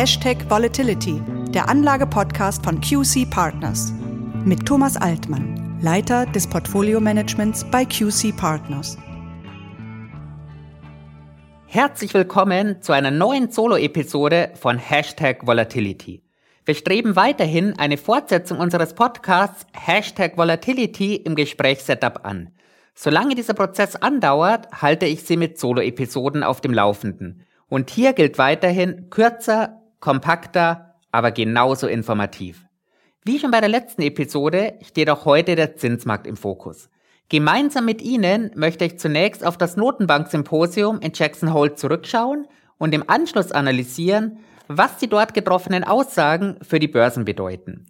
Hashtag Volatility, der Anlage-Podcast von QC Partners. Mit Thomas Altmann, Leiter des Portfolio-Managements bei QC Partners. Herzlich willkommen zu einer neuen Solo-Episode von Hashtag Volatility. Wir streben weiterhin eine Fortsetzung unseres Podcasts Hashtag Volatility im Gesprächssetup an. Solange dieser Prozess andauert, halte ich Sie mit Solo-Episoden auf dem Laufenden. Und hier gilt weiterhin kürzer, kompakter, aber genauso informativ. Wie schon bei der letzten Episode steht auch heute der Zinsmarkt im Fokus. Gemeinsam mit Ihnen möchte ich zunächst auf das Notenbank-Symposium in Jackson Hole zurückschauen und im Anschluss analysieren, was die dort getroffenen Aussagen für die Börsen bedeuten.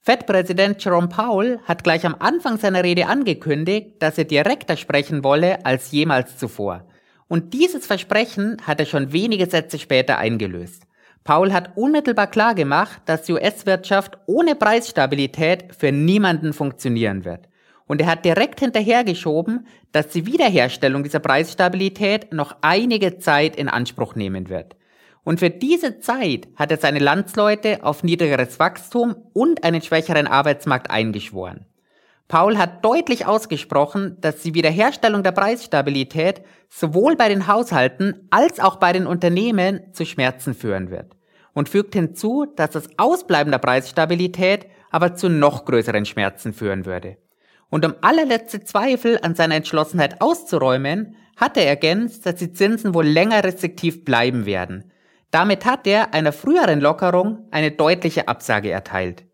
Fed-Präsident Jerome Powell hat gleich am Anfang seiner Rede angekündigt, dass er direkter sprechen wolle als jemals zuvor. Und dieses Versprechen hat er schon wenige Sätze später eingelöst. Powell hat unmittelbar klar gemacht, dass die US-Wirtschaft ohne Preisstabilität für niemanden funktionieren wird. Und er hat direkt hinterhergeschoben, dass die Wiederherstellung dieser Preisstabilität noch einige Zeit in Anspruch nehmen wird. Und für diese Zeit hat er seine Landsleute auf niedrigeres Wachstum und einen schwächeren Arbeitsmarkt eingeschworen. Paul hat deutlich ausgesprochen, dass die Wiederherstellung der Preisstabilität sowohl bei den Haushalten als auch bei den Unternehmen zu Schmerzen führen wird. Und fügt hinzu, dass das Ausbleiben der Preisstabilität aber zu noch größeren Schmerzen führen würde. Und um allerletzte Zweifel an seiner Entschlossenheit auszuräumen, hat er ergänzt, dass die Zinsen wohl länger restriktiv bleiben werden, damit hat er einer früheren Lockerung eine deutliche Absage erteilt.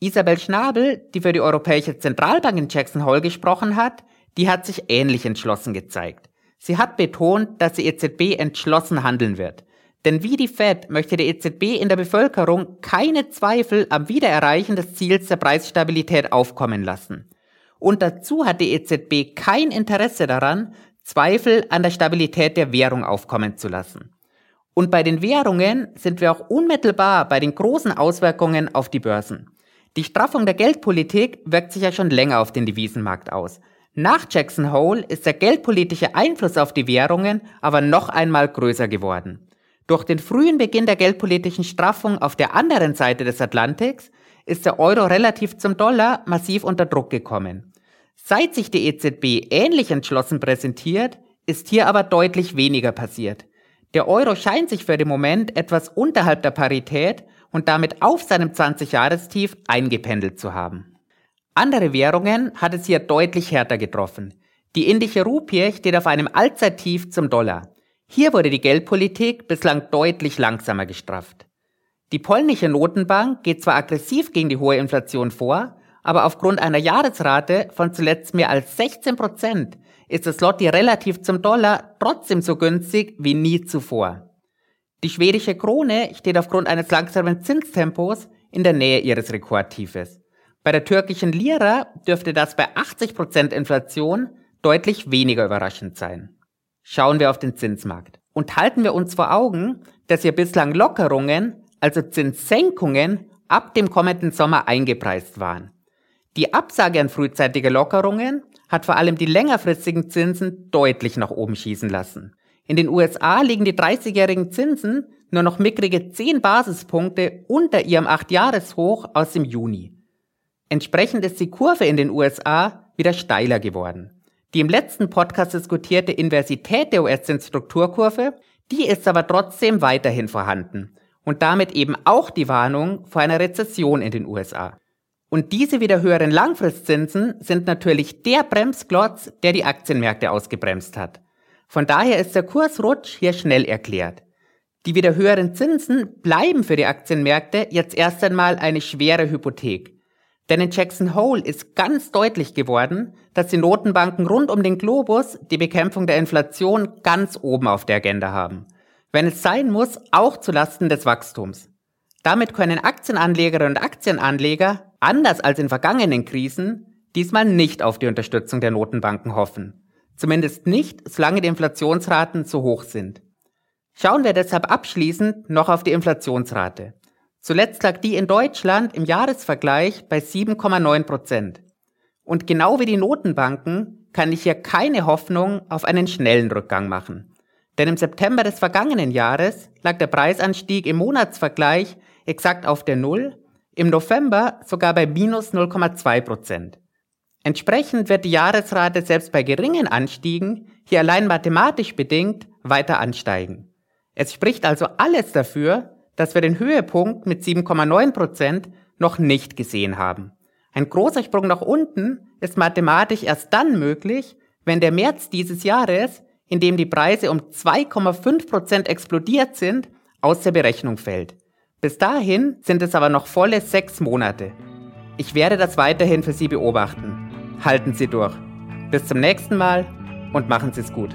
Isabel Schnabel, die für die Europäische Zentralbank in Jackson Hole gesprochen hat, die hat sich ähnlich entschlossen gezeigt. Sie hat betont, dass die EZB entschlossen handeln wird. Denn wie die Fed möchte die EZB in der Bevölkerung keine Zweifel am Wiedererreichen des Ziels der Preisstabilität aufkommen lassen. Und dazu hat die EZB kein Interesse daran, Zweifel an der Stabilität der Währung aufkommen zu lassen. Und bei den Währungen sind wir auch unmittelbar bei den großen Auswirkungen auf die Börsen. Die Straffung der Geldpolitik wirkt sich ja schon länger auf den Devisenmarkt aus. Nach Jackson Hole ist der geldpolitische Einfluss auf die Währungen aber noch einmal größer geworden. Durch den frühen Beginn der geldpolitischen Straffung auf der anderen Seite des Atlantiks ist der Euro relativ zum Dollar massiv unter Druck gekommen. Seit sich die EZB ähnlich entschlossen präsentiert, ist hier aber deutlich weniger passiert. Der Euro scheint sich für den Moment etwas unterhalb der Parität und damit auf seinem 20-Jahrestief eingependelt zu haben. Andere Währungen hat es hier deutlich härter getroffen. Die indische Rupie steht auf einem Allzeittief zum Dollar. Hier wurde die Geldpolitik bislang deutlich langsamer gestrafft. Die polnische Notenbank geht zwar aggressiv gegen die hohe Inflation vor, aber aufgrund einer Jahresrate von zuletzt mehr als 16 Prozent ist das Slotty relativ zum Dollar trotzdem so günstig wie nie zuvor. Die schwedische Krone steht aufgrund eines langsamen Zinstempos in der Nähe ihres Rekordtiefes. Bei der türkischen Lira dürfte das bei 80% Inflation deutlich weniger überraschend sein. Schauen wir auf den Zinsmarkt und halten wir uns vor Augen, dass hier bislang Lockerungen, also Zinssenkungen, ab dem kommenden Sommer eingepreist waren. Die Absage an frühzeitige Lockerungen hat vor allem die längerfristigen Zinsen deutlich nach oben schießen lassen. In den USA liegen die 30-jährigen Zinsen nur noch mickrige 10 Basispunkte unter ihrem 8-Jahres-Hoch aus dem Juni. Entsprechend ist die Kurve in den USA wieder steiler geworden. Die im letzten Podcast diskutierte Inversität der US-Zinsstrukturkurve, die ist aber trotzdem weiterhin vorhanden und damit eben auch die Warnung vor einer Rezession in den USA. Und diese wieder höheren Langfristzinsen sind natürlich der Bremsklotz, der die Aktienmärkte ausgebremst hat. Von daher ist der Kursrutsch hier schnell erklärt. Die wieder höheren Zinsen bleiben für die Aktienmärkte jetzt erst einmal eine schwere Hypothek. Denn in Jackson Hole ist ganz deutlich geworden, dass die Notenbanken rund um den Globus die Bekämpfung der Inflation ganz oben auf der Agenda haben. Wenn es sein muss, auch zu Lasten des Wachstums. Damit können Aktienanlegerinnen und Aktienanleger, anders als in vergangenen Krisen, diesmal nicht auf die Unterstützung der Notenbanken hoffen. Zumindest nicht, solange die Inflationsraten zu hoch sind. Schauen wir deshalb abschließend noch auf die Inflationsrate. Zuletzt lag die in Deutschland im Jahresvergleich bei 7,9 Prozent. Und genau wie die Notenbanken kann ich hier keine Hoffnung auf einen schnellen Rückgang machen. Denn im September des vergangenen Jahres lag der Preisanstieg im Monatsvergleich exakt auf der Null, im November sogar bei minus 0,2 Prozent. Entsprechend wird die Jahresrate selbst bei geringen Anstiegen, hier allein mathematisch bedingt, weiter ansteigen. Es spricht also alles dafür, dass wir den Höhepunkt mit 7,9 Prozent noch nicht gesehen haben. Ein großer Sprung nach unten ist mathematisch erst dann möglich, wenn der März dieses Jahres, in dem die Preise um 2,5 Prozent explodiert sind, aus der Berechnung fällt. Bis dahin sind es aber noch volle sechs Monate. Ich werde das weiterhin für Sie beobachten. Halten Sie durch. Bis zum nächsten Mal und machen Sie es gut.